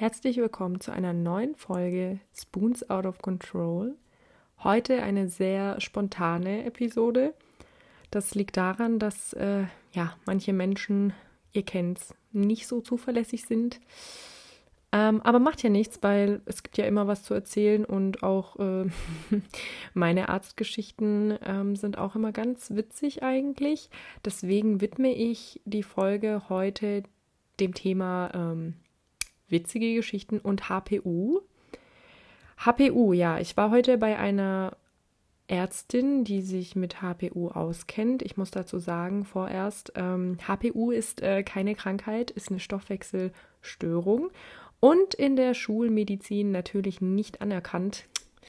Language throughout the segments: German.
Herzlich willkommen zu einer neuen Folge Spoons Out of Control. Heute eine sehr spontane Episode. Das liegt daran, dass äh, ja manche Menschen, ihr kennt's, nicht so zuverlässig sind. Ähm, aber macht ja nichts, weil es gibt ja immer was zu erzählen und auch äh, meine Arztgeschichten ähm, sind auch immer ganz witzig eigentlich. Deswegen widme ich die Folge heute dem Thema ähm, witzige Geschichten und HPU. HPU, ja, ich war heute bei einer Ärztin, die sich mit HPU auskennt. Ich muss dazu sagen, vorerst, ähm, HPU ist äh, keine Krankheit, ist eine Stoffwechselstörung und in der Schulmedizin natürlich nicht anerkannt.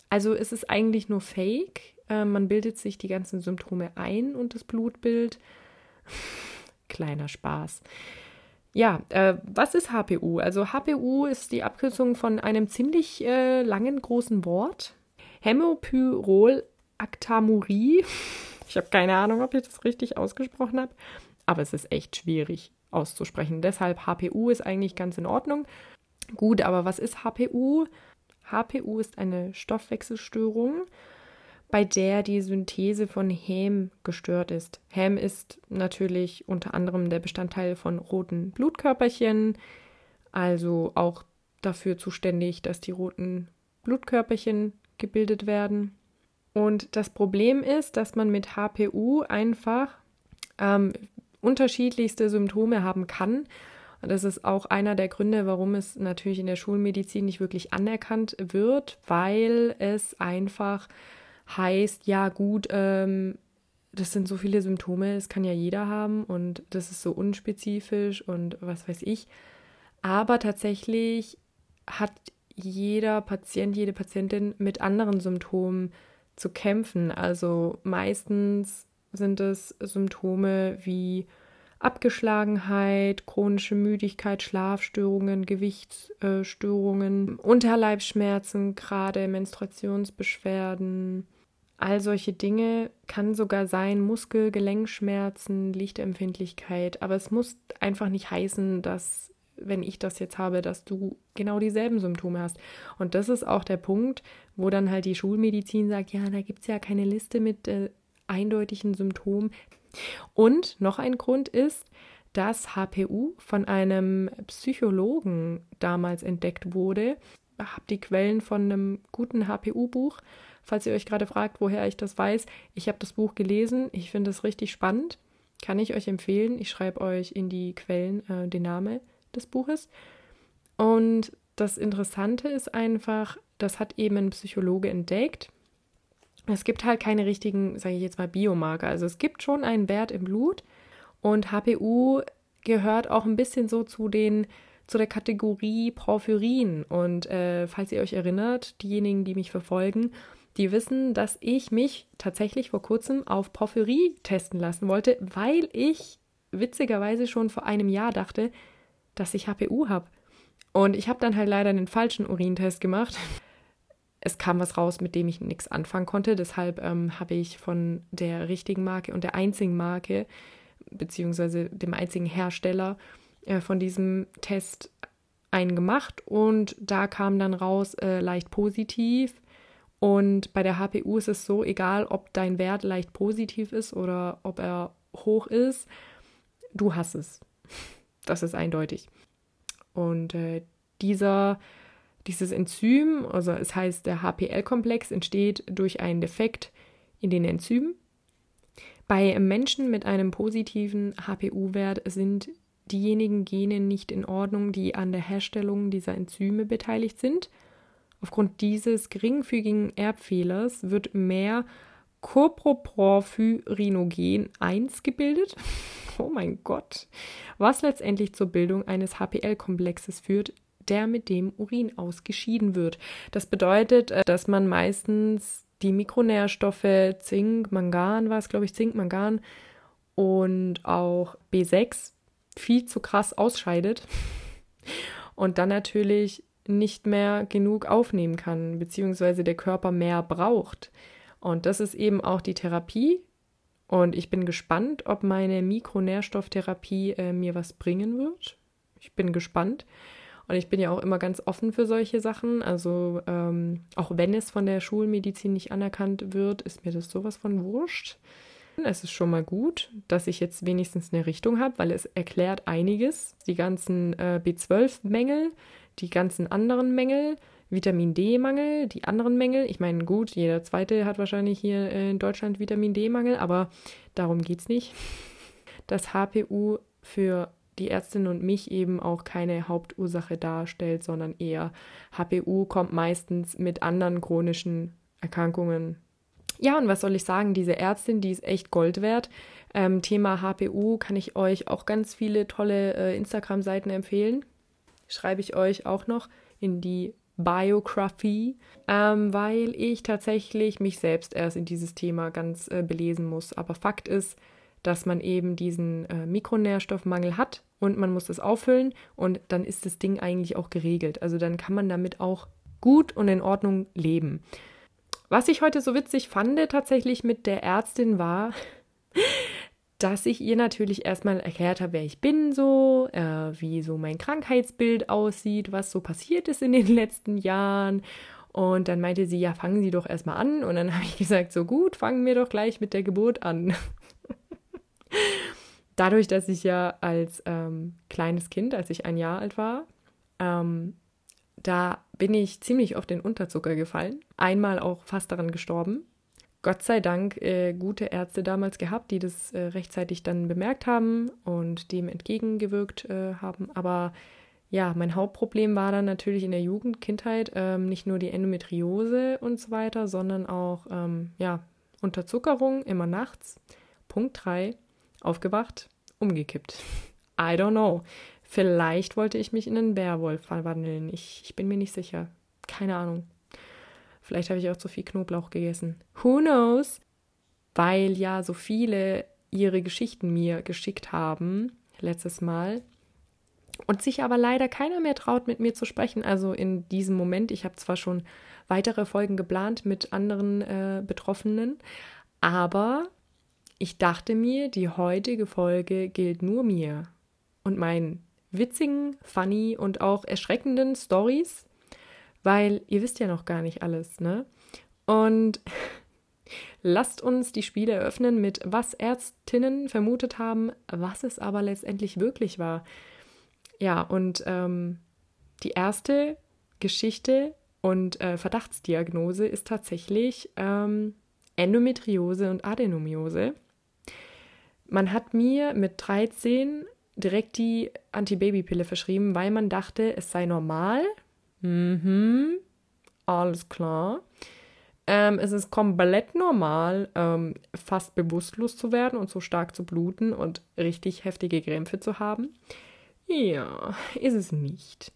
Also es ist eigentlich nur Fake. Äh, man bildet sich die ganzen Symptome ein und das Blutbild. Kleiner Spaß. Ja, äh, was ist HPU? Also HPU ist die Abkürzung von einem ziemlich äh, langen großen Wort. Hämopyrolactamurie. Ich habe keine Ahnung, ob ich das richtig ausgesprochen habe, aber es ist echt schwierig auszusprechen. Deshalb HPU ist eigentlich ganz in Ordnung. Gut, aber was ist HPU? HPU ist eine Stoffwechselstörung, bei der die Synthese von Häm gestört ist. Häm ist natürlich unter anderem der Bestandteil von roten Blutkörperchen, also auch dafür zuständig, dass die roten Blutkörperchen gebildet werden. Und das Problem ist, dass man mit HPU einfach ähm, unterschiedlichste Symptome haben kann und das ist auch einer der Gründe, warum es natürlich in der Schulmedizin nicht wirklich anerkannt wird, weil es einfach heißt, ja gut, ähm, das sind so viele Symptome, das kann ja jeder haben und das ist so unspezifisch und was weiß ich. Aber tatsächlich hat jeder Patient, jede Patientin mit anderen Symptomen zu kämpfen. Also meistens sind es Symptome wie Abgeschlagenheit, chronische Müdigkeit, Schlafstörungen, Gewichtsstörungen, Unterleibsschmerzen, gerade Menstruationsbeschwerden. All solche Dinge kann sogar sein, Muskel-, Gelenkschmerzen, Lichtempfindlichkeit. Aber es muss einfach nicht heißen, dass, wenn ich das jetzt habe, dass du genau dieselben Symptome hast. Und das ist auch der Punkt, wo dann halt die Schulmedizin sagt, ja, da gibt es ja keine Liste mit äh, eindeutigen Symptomen. Und noch ein Grund ist, dass HPU von einem Psychologen damals entdeckt wurde. Habe die Quellen von einem guten HPU-Buch. Falls ihr euch gerade fragt, woher ich das weiß, ich habe das Buch gelesen. Ich finde es richtig spannend. Kann ich euch empfehlen. Ich schreibe euch in die Quellen äh, den Namen des Buches. Und das Interessante ist einfach, das hat eben ein Psychologe entdeckt es gibt halt keine richtigen, sage ich jetzt mal, Biomarker. Also es gibt schon einen Wert im Blut und HPU gehört auch ein bisschen so zu den zu der Kategorie Porphyrin. Und äh, falls ihr euch erinnert, diejenigen, die mich verfolgen, die wissen, dass ich mich tatsächlich vor kurzem auf Porphyrie testen lassen wollte, weil ich witzigerweise schon vor einem Jahr dachte, dass ich HPU habe. Und ich habe dann halt leider den falschen Urintest gemacht es kam was raus, mit dem ich nichts anfangen konnte. Deshalb ähm, habe ich von der richtigen Marke und der einzigen Marke, beziehungsweise dem einzigen Hersteller äh, von diesem Test einen gemacht und da kam dann raus äh, leicht positiv. Und bei der HPU ist es so, egal ob dein Wert leicht positiv ist oder ob er hoch ist, du hast es. Das ist eindeutig. Und äh, dieser dieses Enzym, also es heißt, der HPL-Komplex entsteht durch einen Defekt in den Enzymen. Bei Menschen mit einem positiven HPU-Wert sind diejenigen Gene nicht in Ordnung, die an der Herstellung dieser Enzyme beteiligt sind. Aufgrund dieses geringfügigen Erbfehlers wird mehr Coproporphyrinogen 1 gebildet. Oh mein Gott. Was letztendlich zur Bildung eines HPL-Komplexes führt, der mit dem Urin ausgeschieden wird. Das bedeutet, äh, dass man meistens die Mikronährstoffe Zink, Mangan war es, glaube ich, Zink, Mangan und auch B6 viel zu krass ausscheidet und dann natürlich nicht mehr genug aufnehmen kann, beziehungsweise der Körper mehr braucht. Und das ist eben auch die Therapie. Und ich bin gespannt, ob meine Mikronährstofftherapie äh, mir was bringen wird. Ich bin gespannt. Und ich bin ja auch immer ganz offen für solche Sachen. Also ähm, auch wenn es von der Schulmedizin nicht anerkannt wird, ist mir das sowas von wurscht. Es ist schon mal gut, dass ich jetzt wenigstens eine Richtung habe, weil es erklärt einiges. Die ganzen äh, B12-Mängel, die ganzen anderen Mängel, Vitamin D-Mangel, die anderen Mängel. Ich meine, gut, jeder zweite hat wahrscheinlich hier in Deutschland Vitamin D-Mangel, aber darum geht es nicht. Dass HPU für die Ärztin und mich eben auch keine Hauptursache darstellt, sondern eher HPU kommt meistens mit anderen chronischen Erkrankungen. Ja, und was soll ich sagen? Diese Ärztin, die ist echt Gold wert. Ähm, Thema HPU kann ich euch auch ganz viele tolle äh, Instagram-Seiten empfehlen. Schreibe ich euch auch noch in die Biography, ähm, weil ich tatsächlich mich selbst erst in dieses Thema ganz äh, belesen muss. Aber Fakt ist, dass man eben diesen äh, Mikronährstoffmangel hat und man muss das auffüllen und dann ist das Ding eigentlich auch geregelt. Also dann kann man damit auch gut und in Ordnung leben. Was ich heute so witzig fand tatsächlich mit der Ärztin war, dass ich ihr natürlich erstmal erklärt habe, wer ich bin, so, äh, wie so mein Krankheitsbild aussieht, was so passiert ist in den letzten Jahren. Und dann meinte sie, ja, fangen Sie doch erstmal an. Und dann habe ich gesagt, so gut, fangen wir doch gleich mit der Geburt an. Dadurch, dass ich ja als ähm, kleines Kind, als ich ein Jahr alt war, ähm, da bin ich ziemlich auf den Unterzucker gefallen. Einmal auch fast daran gestorben. Gott sei Dank äh, gute Ärzte damals gehabt, die das äh, rechtzeitig dann bemerkt haben und dem entgegengewirkt äh, haben. Aber ja, mein Hauptproblem war dann natürlich in der Jugend, Kindheit, ähm, nicht nur die Endometriose und so weiter, sondern auch ähm, ja, Unterzuckerung immer nachts. Punkt 3, aufgewacht, umgekippt. I don't know. Vielleicht wollte ich mich in einen Bärwolf verwandeln. Ich, ich bin mir nicht sicher. Keine Ahnung. Vielleicht habe ich auch zu viel Knoblauch gegessen. Who knows? Weil ja so viele ihre Geschichten mir geschickt haben letztes Mal und sich aber leider keiner mehr traut, mit mir zu sprechen. Also in diesem Moment, ich habe zwar schon weitere Folgen geplant mit anderen äh, Betroffenen, aber ich dachte mir, die heutige Folge gilt nur mir und meinen witzigen, funny und auch erschreckenden Stories weil ihr wisst ja noch gar nicht alles, ne? Und lasst uns die Spiele eröffnen mit was Ärztinnen vermutet haben, was es aber letztendlich wirklich war. Ja, und ähm, die erste Geschichte und äh, Verdachtsdiagnose ist tatsächlich ähm, Endometriose und Adenomiose. Man hat mir mit 13 direkt die Antibabypille verschrieben, weil man dachte, es sei normal, Mhm, alles klar. Ähm, es ist komplett normal, ähm, fast bewusstlos zu werden und so stark zu bluten und richtig heftige Krämpfe zu haben. Ja, ist es nicht.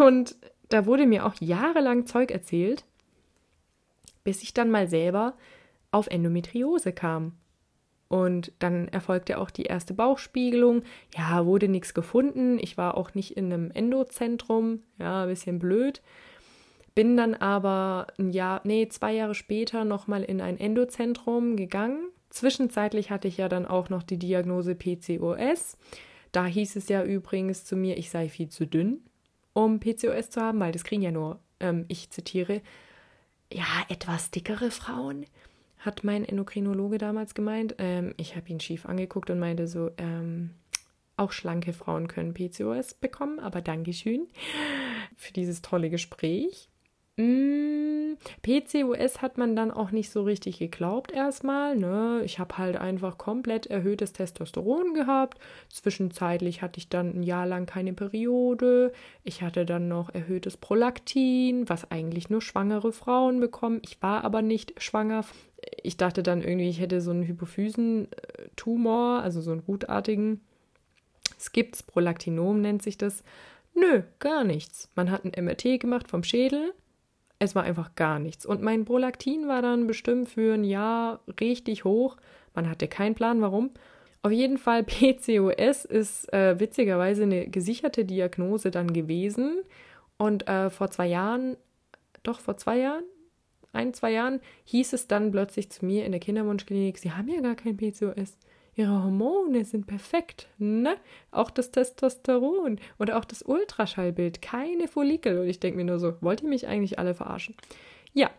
Und da wurde mir auch jahrelang Zeug erzählt, bis ich dann mal selber auf Endometriose kam. Und dann erfolgte auch die erste Bauchspiegelung. Ja, wurde nichts gefunden. Ich war auch nicht in einem Endozentrum. Ja, ein bisschen blöd. Bin dann aber ein Jahr, nee, zwei Jahre später nochmal in ein Endozentrum gegangen. Zwischenzeitlich hatte ich ja dann auch noch die Diagnose PCOS. Da hieß es ja übrigens zu mir, ich sei viel zu dünn, um PCOS zu haben, weil das kriegen ja nur, ähm, ich zitiere, ja, etwas dickere Frauen hat mein Endokrinologe damals gemeint. Ähm, ich habe ihn schief angeguckt und meinte so, ähm, auch schlanke Frauen können PCOS bekommen, aber Dankeschön für dieses tolle Gespräch. Mm, PCOS hat man dann auch nicht so richtig geglaubt erstmal. Ne? Ich habe halt einfach komplett erhöhtes Testosteron gehabt. Zwischenzeitlich hatte ich dann ein Jahr lang keine Periode. Ich hatte dann noch erhöhtes Prolaktin, was eigentlich nur schwangere Frauen bekommen. Ich war aber nicht schwanger ich dachte dann irgendwie, ich hätte so einen Hypophysentumor, also so einen gutartigen. Es gibt's, Prolaktinom nennt sich das. Nö, gar nichts. Man hat ein MRT gemacht vom Schädel. Es war einfach gar nichts. Und mein Prolaktin war dann bestimmt für ein Jahr richtig hoch. Man hatte keinen Plan, warum. Auf jeden Fall, PCOS ist äh, witzigerweise eine gesicherte Diagnose dann gewesen. Und äh, vor zwei Jahren, doch vor zwei Jahren, ein, zwei Jahren hieß es dann plötzlich zu mir in der Kinderwunschklinik, Sie haben ja gar kein PCOS. Ihre Hormone sind perfekt, ne? Auch das Testosteron und auch das Ultraschallbild, keine Follikel. Und ich denke mir nur so, wollt ihr mich eigentlich alle verarschen? Ja,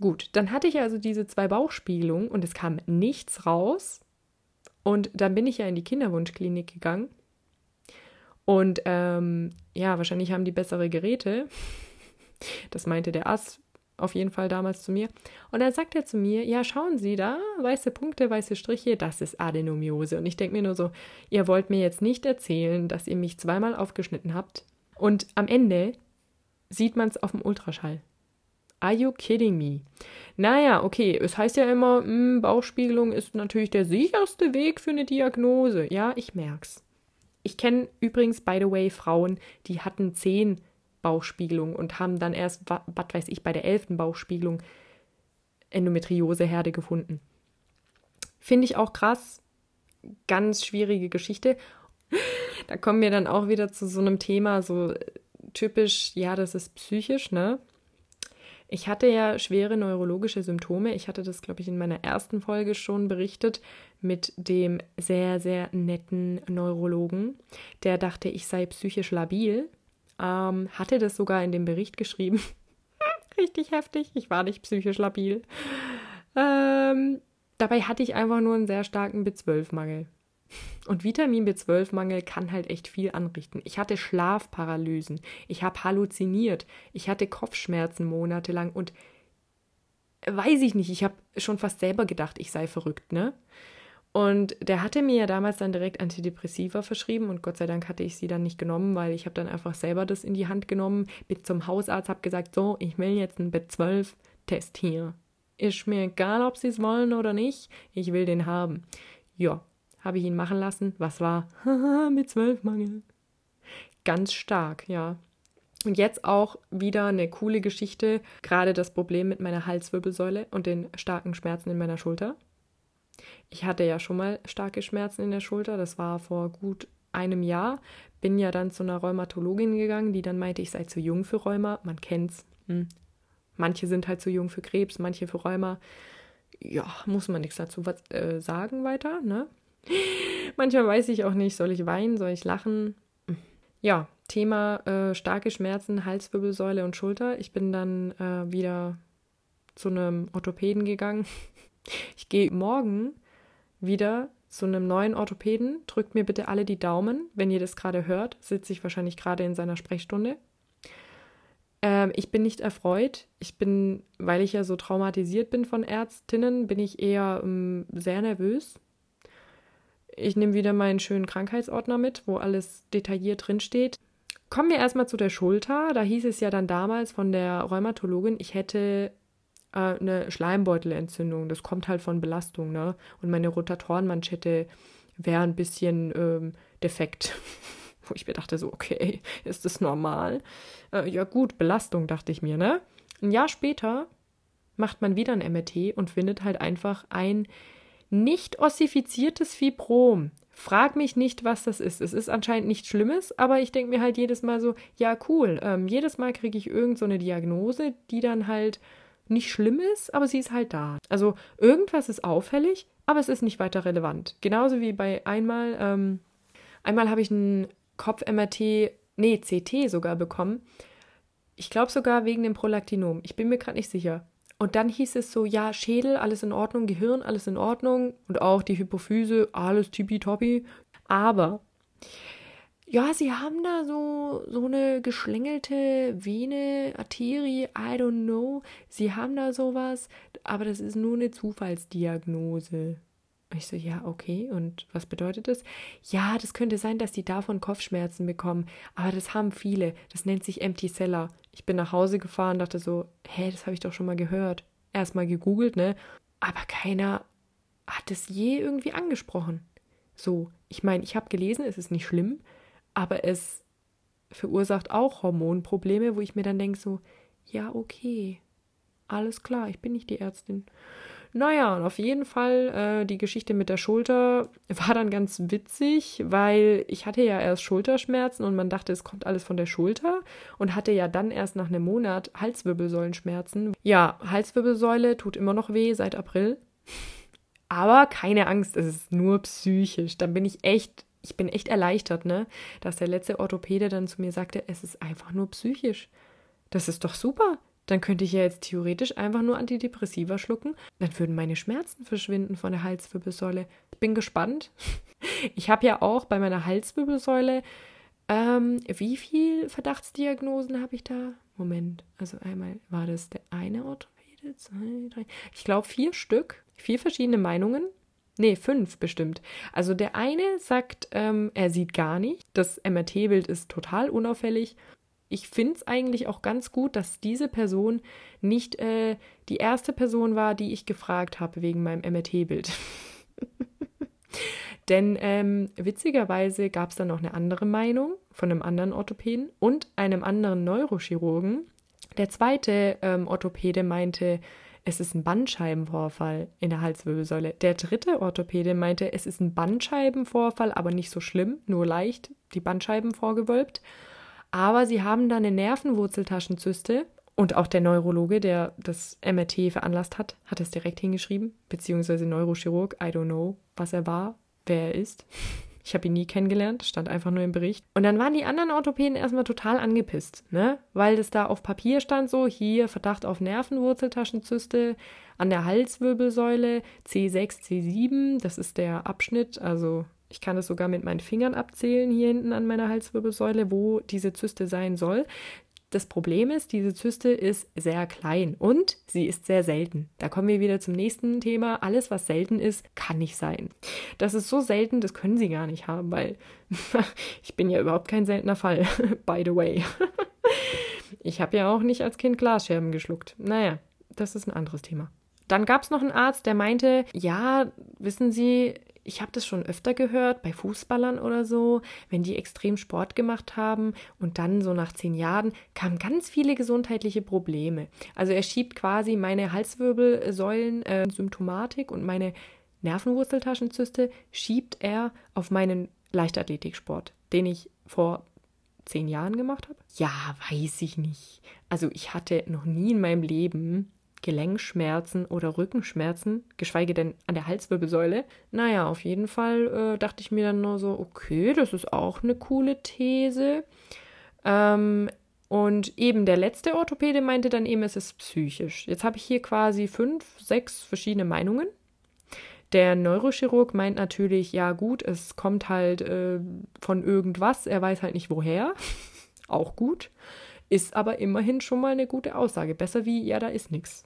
gut. Dann hatte ich also diese zwei Bauchspiegelungen und es kam nichts raus. Und dann bin ich ja in die Kinderwunschklinik gegangen. Und ähm, ja, wahrscheinlich haben die bessere Geräte. Das meinte der Arzt auf jeden Fall damals zu mir. Und dann sagt er zu mir, ja, schauen Sie da, weiße Punkte, weiße Striche, das ist Adenomiose. Und ich denke mir nur so, ihr wollt mir jetzt nicht erzählen, dass ihr mich zweimal aufgeschnitten habt. Und am Ende sieht man es auf dem Ultraschall. Are you kidding me? Naja, okay, es heißt ja immer, mh, hm, Bauchspiegelung ist natürlich der sicherste Weg für eine Diagnose. Ja, ich merk's. Ich kenne übrigens, by the way, Frauen, die hatten zehn Bauchspiegelung und haben dann erst, was weiß ich, bei der elften Bauchspiegelung Endometrioseherde gefunden. Finde ich auch krass. Ganz schwierige Geschichte. Da kommen wir dann auch wieder zu so einem Thema, so typisch, ja, das ist psychisch, ne? Ich hatte ja schwere neurologische Symptome. Ich hatte das, glaube ich, in meiner ersten Folge schon berichtet mit dem sehr, sehr netten Neurologen, der dachte, ich sei psychisch labil ähm, hatte das sogar in dem Bericht geschrieben. Richtig heftig, ich war nicht psychisch labil. Ähm, dabei hatte ich einfach nur einen sehr starken B12-Mangel. Und Vitamin B12-Mangel kann halt echt viel anrichten. Ich hatte Schlafparalysen, ich habe halluziniert, ich hatte Kopfschmerzen monatelang und weiß ich nicht, ich habe schon fast selber gedacht, ich sei verrückt, ne? Und der hatte mir ja damals dann direkt Antidepressiva verschrieben und Gott sei Dank hatte ich sie dann nicht genommen, weil ich habe dann einfach selber das in die Hand genommen, bin zum Hausarzt, habe gesagt, so, ich will jetzt einen B12-Test hier. Ist mir egal, ob sie es wollen oder nicht, ich will den haben. Ja, habe ich ihn machen lassen. Was war? B12-Mangel. Ganz stark, ja. Und jetzt auch wieder eine coole Geschichte, gerade das Problem mit meiner Halswirbelsäule und den starken Schmerzen in meiner Schulter. Ich hatte ja schon mal starke Schmerzen in der Schulter, das war vor gut einem Jahr. Bin ja dann zu einer Rheumatologin gegangen, die dann meinte, ich sei zu jung für Rheuma. Man kennt's. Hm. Manche sind halt zu jung für Krebs, manche für Rheuma. Ja, muss man nichts dazu was, äh, sagen weiter, ne? Manchmal weiß ich auch nicht, soll ich weinen, soll ich lachen? Ja, Thema äh, starke Schmerzen, Halswirbelsäule und Schulter. Ich bin dann äh, wieder zu einem Orthopäden gegangen. Ich gehe morgen wieder zu einem neuen Orthopäden. Drückt mir bitte alle die Daumen. Wenn ihr das gerade hört, sitze ich wahrscheinlich gerade in seiner Sprechstunde. Ähm, ich bin nicht erfreut. Ich bin, weil ich ja so traumatisiert bin von Ärztinnen, bin ich eher ähm, sehr nervös. Ich nehme wieder meinen schönen Krankheitsordner mit, wo alles detailliert drinsteht. Kommen wir erstmal zu der Schulter. Da hieß es ja dann damals von der Rheumatologin, ich hätte äh, eine Schleimbeutelentzündung. Das kommt halt von Belastung, ne? Und meine Rotatorenmanschette wäre ein bisschen ähm, defekt. Wo ich mir dachte, so, okay, ist das normal? Äh, ja, gut, Belastung, dachte ich mir, ne? Ein Jahr später macht man wieder ein MRT und findet halt einfach ein nicht ossifiziertes Fibrom. Frag mich nicht, was das ist. Es ist anscheinend nichts Schlimmes, aber ich denke mir halt jedes Mal so, ja, cool. Ähm, jedes Mal kriege ich irgend so eine Diagnose, die dann halt nicht schlimm ist, aber sie ist halt da. Also irgendwas ist auffällig, aber es ist nicht weiter relevant. Genauso wie bei einmal, ähm, einmal habe ich einen Kopf-MRT, nee, CT sogar bekommen. Ich glaube sogar wegen dem Prolaktinom. Ich bin mir gerade nicht sicher. Und dann hieß es so, ja, Schädel, alles in Ordnung, Gehirn, alles in Ordnung und auch die Hypophyse, alles tippitoppi. Aber ja, sie haben da so, so eine geschlängelte Vene, Arterie, I don't know. Sie haben da sowas, aber das ist nur eine Zufallsdiagnose. Ich so, ja, okay. Und was bedeutet das? Ja, das könnte sein, dass die davon Kopfschmerzen bekommen. Aber das haben viele. Das nennt sich Empty Cellar. Ich bin nach Hause gefahren, dachte so, hä, das habe ich doch schon mal gehört. Erstmal gegoogelt, ne? Aber keiner hat es je irgendwie angesprochen. So, ich meine, ich habe gelesen, es ist nicht schlimm aber es verursacht auch Hormonprobleme, wo ich mir dann denke so, ja, okay, alles klar, ich bin nicht die Ärztin. Naja, und auf jeden Fall, äh, die Geschichte mit der Schulter war dann ganz witzig, weil ich hatte ja erst Schulterschmerzen und man dachte, es kommt alles von der Schulter und hatte ja dann erst nach einem Monat Halswirbelsäulenschmerzen. Ja, Halswirbelsäule tut immer noch weh seit April. Aber keine Angst, es ist nur psychisch. Dann bin ich echt, ich bin echt erleichtert, ne? Dass der letzte Orthopäde dann zu mir sagte, es ist einfach nur psychisch. Das ist doch super. Dann könnte ich ja jetzt theoretisch einfach nur Antidepressiva schlucken. Dann würden meine Schmerzen verschwinden von der Halswirbelsäule. Ich bin gespannt. Ich habe ja auch bei meiner Halswirbelsäule, ähm, wie viel Verdachtsdiagnosen habe ich da? Moment, also einmal war das der eine Orthopäde, zwei, drei, ich glaube vier Stück, vier verschiedene Meinungen. Nee, fünf bestimmt. Also der eine sagt, ähm, er sieht gar nicht. Das MRT-Bild ist total unauffällig ich finde es eigentlich auch ganz gut, dass diese Person nicht äh, die erste Person war, die ich gefragt habe wegen meinem MRT-Bild. Denn ähm, witzigerweise gab es dann noch eine andere Meinung von einem anderen Orthopäden und einem anderen Neurochirurgen. Der zweite ähm, Orthopäde meinte, es ist ein Bandscheibenvorfall in der Halswirbelsäule. Der dritte Orthopäde meinte, es ist ein Bandscheibenvorfall, aber nicht so schlimm, nur leicht, die Bandscheiben vorgewölbt. Aber sie haben da eine Nervenwurzeltaschenzyste und auch der Neurologe, der das MRT veranlasst hat, hat es direkt hingeschrieben, beziehungsweise Neurochirurg, I don't know, was er war, wer er ist. Ich habe ihn nie kennengelernt, stand einfach nur im Bericht. Und dann waren die anderen Orthopäden erstmal total angepisst, ne? Weil das da auf Papier stand so, hier Verdacht auf Nervenwurzeltaschenzyste an der Halswirbelsäule, C6, C7, das ist der Abschnitt, also ich kann es sogar mit meinen Fingern abzählen hier hinten an meiner Halswirbelsäule, wo diese Zyste sein soll. Das Problem ist, diese Zyste ist sehr klein und sie ist sehr selten. Da kommen wir wieder zum nächsten Thema. Alles, was selten ist, kann nicht sein. Das ist so selten, das können sie gar nicht haben, weil ich bin ja überhaupt kein seltener Fall, by the way. ich habe ja auch nicht als Kind Glasscherben geschluckt. Naja, das ist ein anderes Thema. Dann gab es noch einen Arzt, der meinte, ja, wissen Sie, ich habe das schon öfter gehört bei Fußballern oder so, wenn die extrem Sport gemacht haben und dann so nach zehn Jahren kamen ganz viele gesundheitliche Probleme. Also er schiebt quasi meine Halswirbelsäulen äh, und meine Nervenwurzeltaschenzyste schiebt er auf meinen Leichtathletiksport, den ich vor zehn Jahren gemacht habe. Ja, weiß ich nicht. Also ich hatte noch nie in meinem Leben Gelenkschmerzen oder Rückenschmerzen, geschweige denn an der Halswirbelsäule. Naja, auf jeden Fall äh, dachte ich mir dann nur so, okay, das ist auch eine coole These. Ähm, und eben der letzte Orthopäde meinte dann eben, es ist psychisch. Jetzt habe ich hier quasi fünf, sechs verschiedene Meinungen. Der Neurochirurg meint natürlich, ja gut, es kommt halt äh, von irgendwas, er weiß halt nicht woher. Auch gut. Ist aber immerhin schon mal eine gute Aussage. Besser wie, ja, da ist nichts.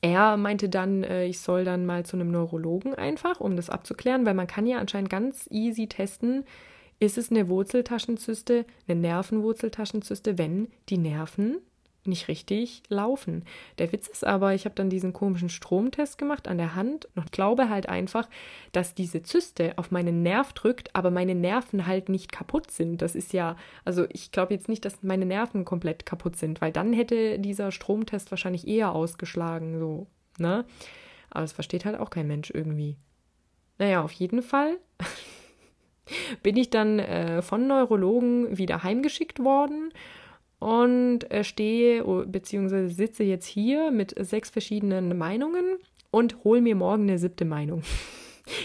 Er meinte dann, äh, ich soll dann mal zu einem Neurologen einfach, um das abzuklären, weil man kann ja anscheinend ganz easy testen, ist es eine Wurzeltaschenzyste, eine Nervenwurzeltaschenzyste, wenn die Nerven nicht richtig laufen. Der Witz ist aber, ich habe dann diesen komischen Stromtest gemacht an der Hand und glaube halt einfach, dass diese Zyste auf meinen Nerv drückt, aber meine Nerven halt nicht kaputt sind. Das ist ja, also ich glaube jetzt nicht, dass meine Nerven komplett kaputt sind, weil dann hätte dieser Stromtest wahrscheinlich eher ausgeschlagen, so, ne? Aber es versteht halt auch kein Mensch irgendwie. Naja, auf jeden Fall bin ich dann äh, von Neurologen wieder heimgeschickt worden und äh, stehe bzw. sitze jetzt hier mit sechs verschiedenen Meinungen und hole mir morgen eine siebte Meinung.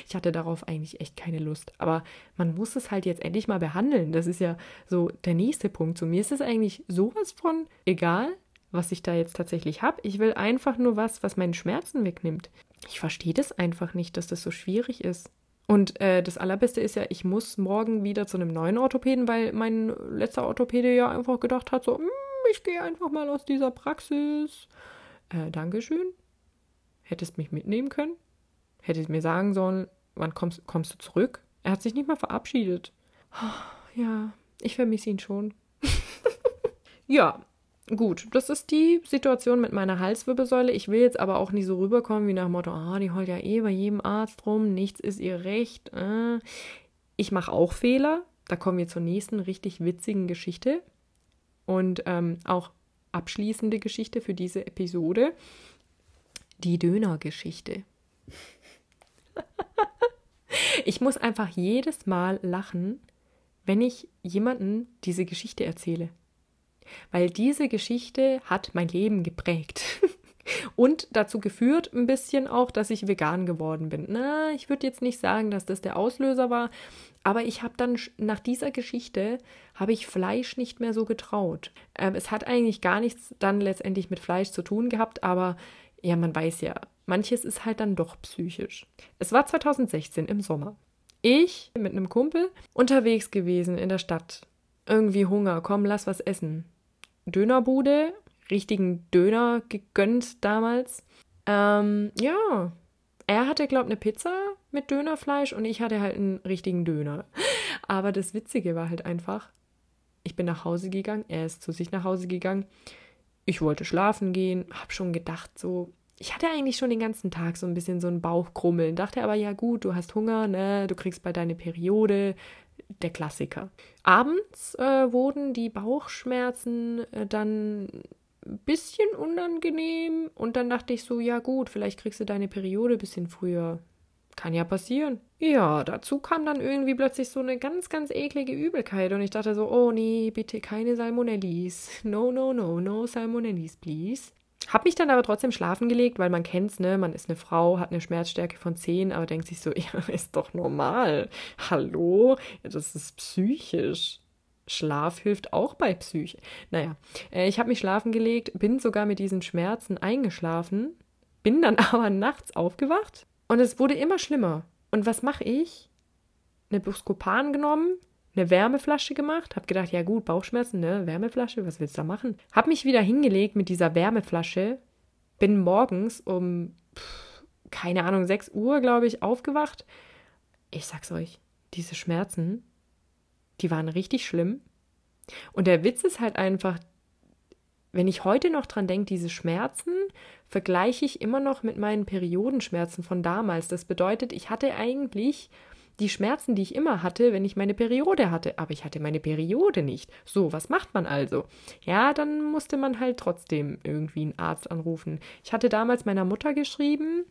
Ich hatte darauf eigentlich echt keine Lust. Aber man muss es halt jetzt endlich mal behandeln. Das ist ja so der nächste Punkt. Zu mir ist es eigentlich sowas von egal, was ich da jetzt tatsächlich habe. Ich will einfach nur was, was meinen Schmerzen wegnimmt. Ich verstehe das einfach nicht, dass das so schwierig ist. Und äh, das Allerbeste ist ja, ich muss morgen wieder zu einem neuen Orthopäden, weil mein letzter Orthopäde ja einfach gedacht hat, so, hm, ich gehe einfach mal aus dieser Praxis. Äh, Dankeschön. Hättest mich mitnehmen können. Hättest mir sagen sollen, wann kommst, kommst du zurück? Er hat sich nicht mal verabschiedet. Oh, ja, ich vermisse ihn schon. ja, Gut, das ist die Situation mit meiner Halswirbelsäule. Ich will jetzt aber auch nicht so rüberkommen wie nach dem Motto, ah, die heult ja eh bei jedem Arzt rum, nichts ist ihr recht. Äh. Ich mache auch Fehler. Da kommen wir zur nächsten richtig witzigen Geschichte und ähm, auch abschließende Geschichte für diese Episode. Die Dönergeschichte. ich muss einfach jedes Mal lachen, wenn ich jemanden diese Geschichte erzähle weil diese Geschichte hat mein Leben geprägt. Und dazu geführt ein bisschen auch, dass ich vegan geworden bin. Na, ich würde jetzt nicht sagen, dass das der Auslöser war, aber ich habe dann nach dieser Geschichte habe ich Fleisch nicht mehr so getraut. Ähm, es hat eigentlich gar nichts dann letztendlich mit Fleisch zu tun gehabt, aber ja, man weiß ja, manches ist halt dann doch psychisch. Es war 2016 im Sommer. Ich mit einem Kumpel unterwegs gewesen in der Stadt. Irgendwie Hunger, komm, lass was essen. Dönerbude, richtigen Döner gegönnt damals. Ähm, ja, er hatte, glaube ich, eine Pizza mit Dönerfleisch und ich hatte halt einen richtigen Döner. Aber das Witzige war halt einfach, ich bin nach Hause gegangen, er ist zu sich nach Hause gegangen. Ich wollte schlafen gehen, hab schon gedacht, so, ich hatte eigentlich schon den ganzen Tag so ein bisschen so ein Bauchkrummeln, dachte aber, ja gut, du hast Hunger, ne, du kriegst bald deine Periode, der Klassiker. Abends äh, wurden die Bauchschmerzen äh, dann ein bisschen unangenehm und dann dachte ich so, ja gut, vielleicht kriegst du deine Periode ein bisschen früher. Kann ja passieren. Ja, dazu kam dann irgendwie plötzlich so eine ganz, ganz eklige Übelkeit und ich dachte so, oh nee, bitte keine Salmonellis. No, no, no, no Salmonellis, please. Hab mich dann aber trotzdem schlafen gelegt, weil man kennt's, ne? Man ist eine Frau, hat eine Schmerzstärke von 10, aber denkt sich so, ja, ist doch normal. Hallo? Das ist psychisch. Schlaf hilft auch bei Psyche. Naja, äh, ich habe mich schlafen gelegt, bin sogar mit diesen Schmerzen eingeschlafen, bin dann aber nachts aufgewacht und es wurde immer schlimmer. Und was mache ich? Eine Buscopan genommen, eine Wärmeflasche gemacht, habe gedacht, ja gut, Bauchschmerzen, ne, Wärmeflasche, was willst du da machen? Habe mich wieder hingelegt mit dieser Wärmeflasche, bin morgens um, pff, keine Ahnung, 6 Uhr, glaube ich, aufgewacht. Ich sag's euch, diese Schmerzen, die waren richtig schlimm. Und der Witz ist halt einfach, wenn ich heute noch dran denke, diese Schmerzen vergleiche ich immer noch mit meinen Periodenschmerzen von damals. Das bedeutet, ich hatte eigentlich die Schmerzen, die ich immer hatte, wenn ich meine Periode hatte, aber ich hatte meine Periode nicht. So, was macht man also? Ja, dann musste man halt trotzdem irgendwie einen Arzt anrufen. Ich hatte damals meiner Mutter geschrieben,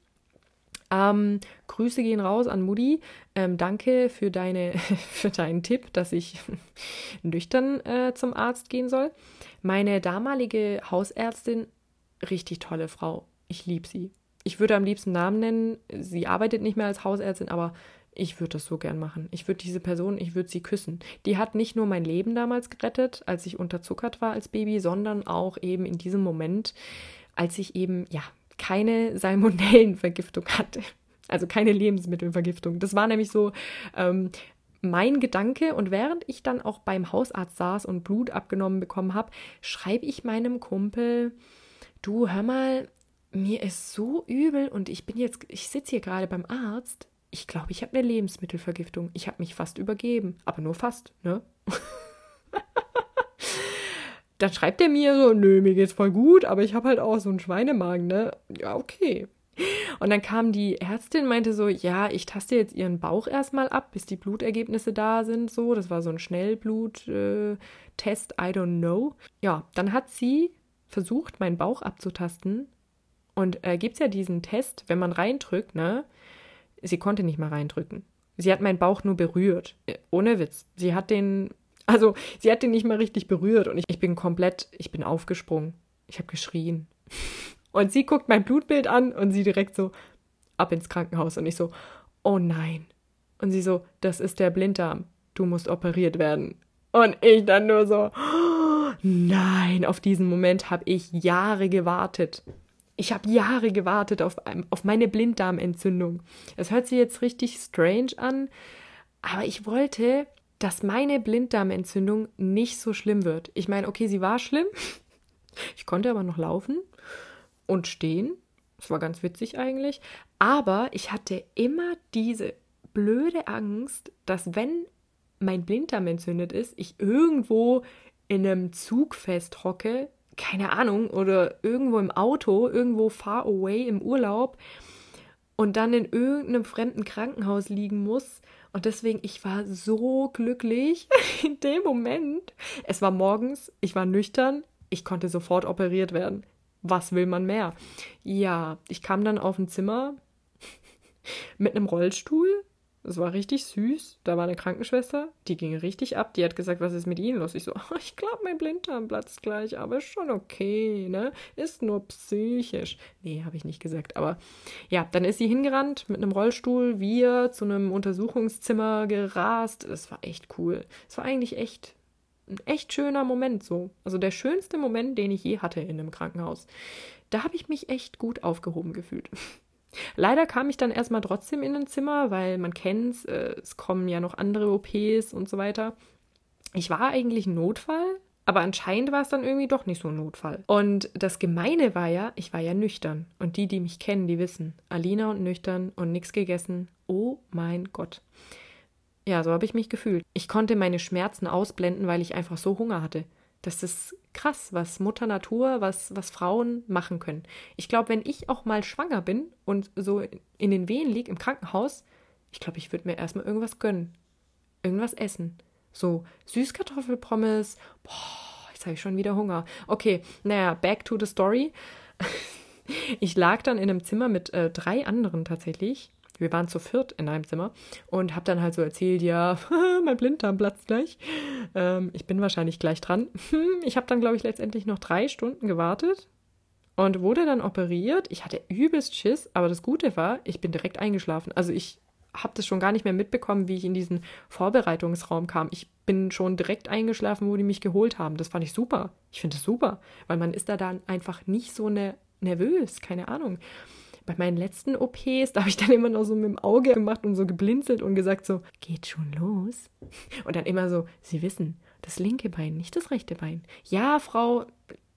ähm, Grüße gehen raus an Mutti. Ähm, danke für, deine, für deinen Tipp, dass ich nüchtern äh, zum Arzt gehen soll. Meine damalige Hausärztin, richtig tolle Frau. Ich liebe sie. Ich würde am liebsten Namen nennen. Sie arbeitet nicht mehr als Hausärztin, aber ich würde das so gern machen. Ich würde diese Person, ich würde sie küssen. Die hat nicht nur mein Leben damals gerettet, als ich unterzuckert war als Baby, sondern auch eben in diesem Moment, als ich eben, ja, keine Salmonellenvergiftung hatte. Also keine Lebensmittelvergiftung. Das war nämlich so ähm, mein Gedanke. Und während ich dann auch beim Hausarzt saß und Blut abgenommen bekommen habe, schreibe ich meinem Kumpel, du hör mal, mir ist so übel und ich bin jetzt, ich sitze hier gerade beim Arzt. Ich glaube, ich habe eine Lebensmittelvergiftung. Ich habe mich fast übergeben. Aber nur fast, ne? dann schreibt er mir so, nö, mir geht's voll gut, aber ich habe halt auch so einen Schweinemagen, ne? Ja, okay. Und dann kam die Ärztin, meinte so, ja, ich taste jetzt ihren Bauch erstmal ab, bis die Blutergebnisse da sind, so. Das war so ein Schnellbluttest, äh, I don't know. Ja, dann hat sie versucht, meinen Bauch abzutasten. Und äh, gibt's ja diesen Test, wenn man reindrückt, ne? Sie konnte nicht mal reindrücken. Sie hat meinen Bauch nur berührt. Äh, ohne Witz. Sie hat den also sie hat ihn nicht mal richtig berührt und ich, ich bin komplett, ich bin aufgesprungen. Ich habe geschrien. Und sie guckt mein Blutbild an und sie direkt so ab ins Krankenhaus und ich so, oh nein. Und sie so, das ist der Blinddarm. Du musst operiert werden. Und ich dann nur so, oh, nein, auf diesen Moment habe ich Jahre gewartet. Ich habe Jahre gewartet auf, auf meine Blinddarmentzündung. Es hört sich jetzt richtig strange an, aber ich wollte dass meine Blinddarmentzündung nicht so schlimm wird. Ich meine, okay, sie war schlimm. Ich konnte aber noch laufen und stehen. Das war ganz witzig eigentlich. Aber ich hatte immer diese blöde Angst, dass wenn mein Blinddarm entzündet ist, ich irgendwo in einem Zug festhocke, keine Ahnung, oder irgendwo im Auto, irgendwo far away im Urlaub und dann in irgendeinem fremden Krankenhaus liegen muss und deswegen, ich war so glücklich in dem Moment. Es war morgens, ich war nüchtern, ich konnte sofort operiert werden. Was will man mehr? Ja, ich kam dann auf ein Zimmer mit einem Rollstuhl Es war richtig süß. Da war eine Krankenschwester, die ging richtig ab. Die hat gesagt, was ist mit Ihnen los? Ich so, ich glaube, mein Blinddarm platzt gleich, aber ist schon okay, ne? Ist nur psychisch. Nee, habe ich nicht gesagt. Aber ja, dann ist sie hingerannt mit einem Rollstuhl, wir zu einem Untersuchungszimmer gerast. Es war echt cool. Es war eigentlich echt ein echt schöner Moment so. Also der schönste Moment, den ich je hatte in einem Krankenhaus. Da habe ich mich echt gut aufgehoben gefühlt. Leider kam ich dann erstmal trotzdem in ein Zimmer, weil man kennt äh, es kommen ja noch andere OPs und so weiter. Ich war eigentlich ein Notfall, aber anscheinend war es dann irgendwie doch nicht so ein Notfall. Und das Gemeine war ja, ich war ja nüchtern. Und die, die mich kennen, die wissen, Alina und nüchtern und nichts gegessen. Oh mein Gott. Ja, so habe ich mich gefühlt. Ich konnte meine Schmerzen ausblenden, weil ich einfach so Hunger hatte. Das ist krass, was Mutter Natur, was, was Frauen machen können. Ich glaube, wenn ich auch mal schwanger bin und so in den Wehen liege im Krankenhaus, ich glaube, ich würde mir erstmal irgendwas gönnen. Irgendwas essen. So Süßkartoffelpommes. Boah, jetzt habe ich schon wieder Hunger. Okay, naja, back to the story. Ich lag dann in einem Zimmer mit äh, drei anderen tatsächlich wir waren zu viert in einem Zimmer und habe dann halt so erzählt, ja, mein Blinddarm platzt gleich. Ähm, ich bin wahrscheinlich gleich dran. ich habe dann, glaube ich, letztendlich noch drei Stunden gewartet und wurde dann operiert. Ich hatte übelst Schiss, aber das Gute war, ich bin direkt eingeschlafen. Also ich habe das schon gar nicht mehr mitbekommen, wie ich in diesen Vorbereitungsraum kam. Ich bin schon direkt eingeschlafen, wo die mich geholt haben. Das fand ich super. Ich finde es super, weil man ist da dann einfach nicht so ne nervös, keine Ahnung bei meinen letzten OPs, da habe ich dann immer noch so mit dem Auge gemacht und so geblinzelt und gesagt so, geht schon los. Und dann immer so, Sie wissen, das linke Bein, nicht das rechte Bein. Ja, Frau,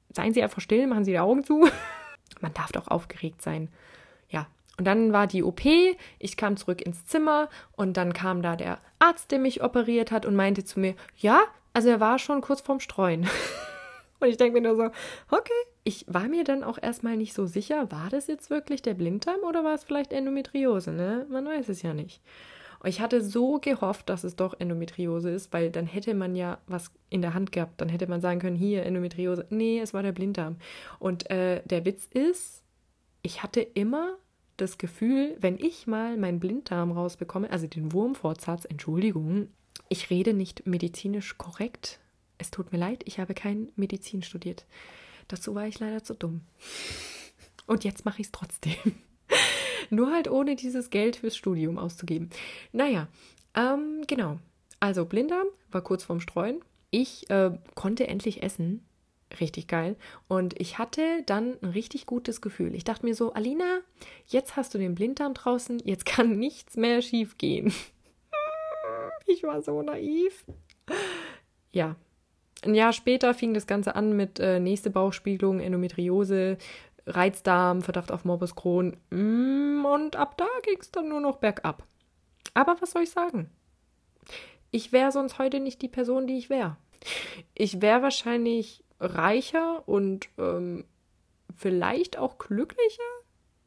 seien Sie einfach still, machen Sie die Augen zu. Man darf doch aufgeregt sein. Ja, und dann war die OP, ich kam zurück ins Zimmer und dann kam da der Arzt, der mich operiert hat und meinte zu mir, ja, also er war schon kurz vorm Streuen. Und ich denke mir nur so, okay. Ich war mir dann auch erstmal nicht so sicher, war das jetzt wirklich der Blinddarm oder war es vielleicht Endometriose, ne? Man weiß es ja nicht. Und ich hatte so gehofft, dass es doch Endometriose ist, weil dann hätte man ja was in der Hand gehabt. Dann hätte man sagen können, hier, Endometriose. Nee, es war der Blinddarm. Und äh, der Witz ist, ich hatte immer das Gefühl, wenn ich mal meinen Blinddarm rausbekomme, also den Wurmfortsatz, Entschuldigung, ich rede nicht medizinisch korrekt, es tut mir leid, ich habe kein Medizin studiert. Dazu war ich leider zu dumm. Und jetzt mache ich es trotzdem. Nur halt ohne dieses Geld fürs Studium auszugeben. Naja, ähm, genau. Also Blinddarm war kurz vorm Streuen. Ich äh, konnte endlich essen. Richtig geil. Und ich hatte dann ein richtig gutes Gefühl. Ich dachte mir so, Alina, jetzt hast du den Blinddarm draußen, jetzt kann nichts mehr schief gehen. Ich war so naiv. Ja, ein Jahr später fing das Ganze an mit äh, nächste Bauchspiegelung, Endometriose, Reizdarm, Verdacht auf Morbus Crohn. Mm, und ab da ging es dann nur noch bergab. Aber was soll ich sagen? Ich wäre sonst heute nicht die Person, die ich wäre. Ich wäre wahrscheinlich reicher und ähm, vielleicht auch glücklicher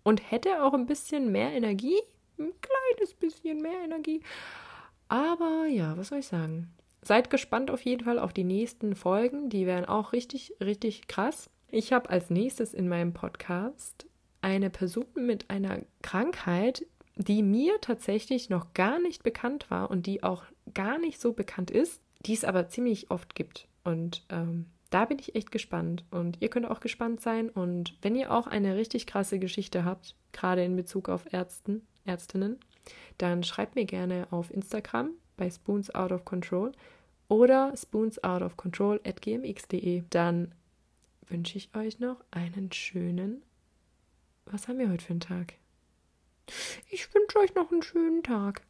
und hätte auch ein bisschen mehr Energie. Ein kleines bisschen mehr Energie. Aber ja, was soll ich sagen? Seid gespannt auf jeden Fall auf die nächsten Folgen. Die werden auch richtig, richtig krass. Ich habe als nächstes in meinem Podcast eine Person mit einer Krankheit, die mir tatsächlich noch gar nicht bekannt war und die auch gar nicht so bekannt ist, die es aber ziemlich oft gibt. Und ähm, da bin ich echt gespannt. Und ihr könnt auch gespannt sein. Und wenn ihr auch eine richtig krasse Geschichte habt, gerade in Bezug auf Ärzten, Ärztinnen, dann schreibt mir gerne auf Instagram bei Spoons Out of Control oder spoonsoutofcontrol at gmx.de. Dann wünsche ich euch noch einen schönen. Was haben wir heute für einen Tag? Ich wünsche euch noch einen schönen Tag.